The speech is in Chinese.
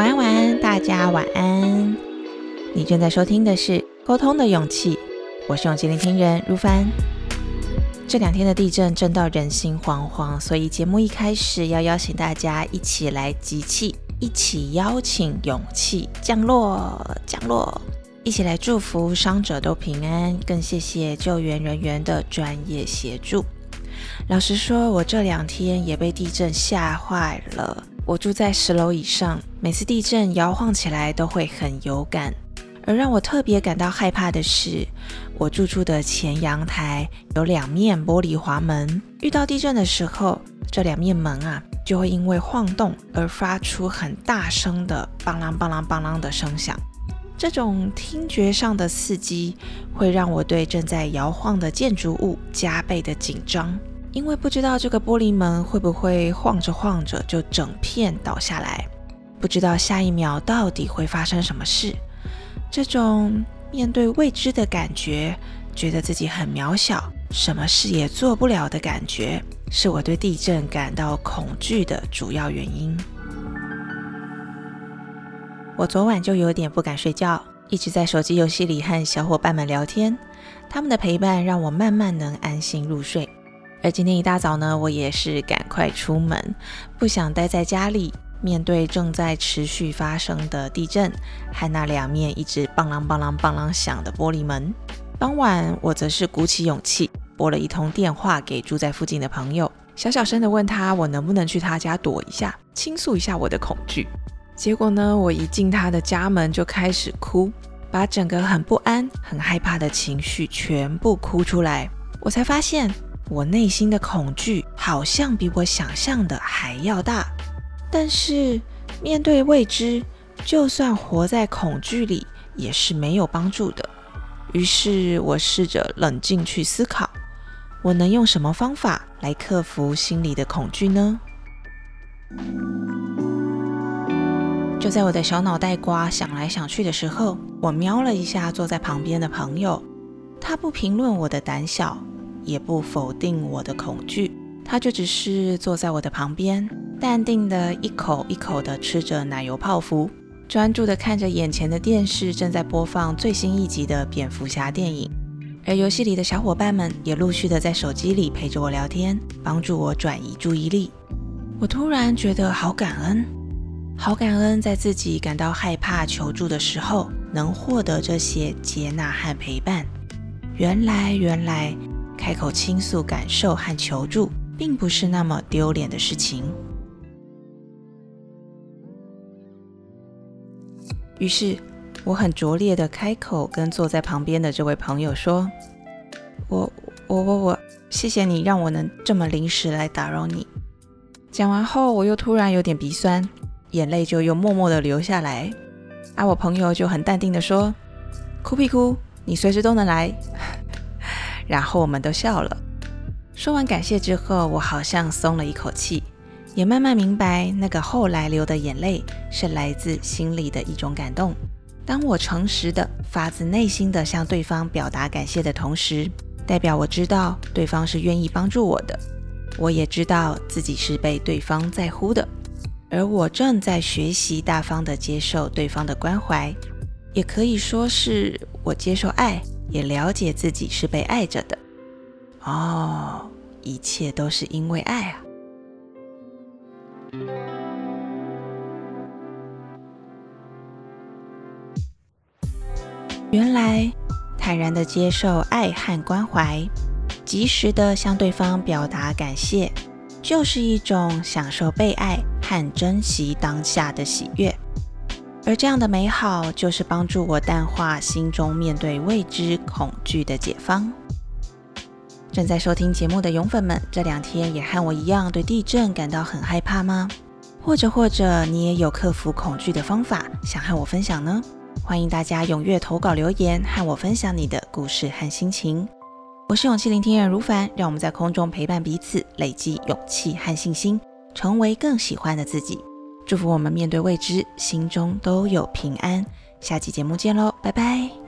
晚安，晚安，大家晚安。你正在收听的是《沟通的勇气》，我是勇气聆听人如凡。这两天的地震震到人心惶惶，所以节目一开始要邀请大家一起来集气，一起邀请勇气降落，降落，一起来祝福伤者都平安，更谢谢救援人员的专业协助。老实说，我这两天也被地震吓坏了。我住在十楼以上，每次地震摇晃起来都会很有感。而让我特别感到害怕的是，我住处的前阳台有两面玻璃滑门，遇到地震的时候，这两面门啊就会因为晃动而发出很大声的“邦啷邦啷邦啷”的声响。这种听觉上的刺激会让我对正在摇晃的建筑物加倍的紧张。因为不知道这个玻璃门会不会晃着晃着就整片倒下来，不知道下一秒到底会发生什么事。这种面对未知的感觉，觉得自己很渺小，什么事也做不了的感觉，是我对地震感到恐惧的主要原因。我昨晚就有点不敢睡觉，一直在手机游戏里和小伙伴们聊天，他们的陪伴让我慢慢能安心入睡。而今天一大早呢，我也是赶快出门，不想待在家里，面对正在持续发生的地震和那两面一直邦啷邦啷邦啷响的玻璃门。傍晚，我则是鼓起勇气拨了一通电话给住在附近的朋友，小小声的问他，我能不能去他家躲一下，倾诉一下我的恐惧。结果呢，我一进他的家门就开始哭，把整个很不安、很害怕的情绪全部哭出来。我才发现。我内心的恐惧好像比我想象的还要大，但是面对未知，就算活在恐惧里也是没有帮助的。于是我试着冷静去思考，我能用什么方法来克服心里的恐惧呢？就在我的小脑袋瓜想来想去的时候，我瞄了一下坐在旁边的朋友，他不评论我的胆小。也不否定我的恐惧，他就只是坐在我的旁边，淡定的一口一口的吃着奶油泡芙，专注的看着眼前的电视正在播放最新一集的蝙蝠侠电影。而游戏里的小伙伴们也陆续的在手机里陪着我聊天，帮助我转移注意力。我突然觉得好感恩，好感恩在自己感到害怕求助的时候，能获得这些接纳和陪伴。原来，原来。开口倾诉感受和求助，并不是那么丢脸的事情。于是，我很拙劣的开口跟坐在旁边的这位朋友说：“我、我、我、我，谢谢你让我能这么临时来打扰你。”讲完后，我又突然有点鼻酸，眼泪就又默默的流下来。啊，我朋友就很淡定的说：“哭屁哭，你随时都能来。”然后我们都笑了。说完感谢之后，我好像松了一口气，也慢慢明白，那个后来流的眼泪是来自心里的一种感动。当我诚实的、发自内心的向对方表达感谢的同时，代表我知道对方是愿意帮助我的，我也知道自己是被对方在乎的，而我正在学习大方的接受对方的关怀，也可以说是我接受爱。也了解自己是被爱着的哦，一切都是因为爱啊！原来坦然的接受爱和关怀，及时的向对方表达感谢，就是一种享受被爱和珍惜当下的喜悦。而这样的美好，就是帮助我淡化心中面对未知恐惧的解方。正在收听节目的勇粉们，这两天也和我一样对地震感到很害怕吗？或者或者你也有克服恐惧的方法，想和我分享呢？欢迎大家踊跃投稿留言，和我分享你的故事和心情。我是勇气聆听人如凡，让我们在空中陪伴彼此，累积勇气和信心，成为更喜欢的自己。祝福我们面对未知，心中都有平安。下期节目见喽，拜拜。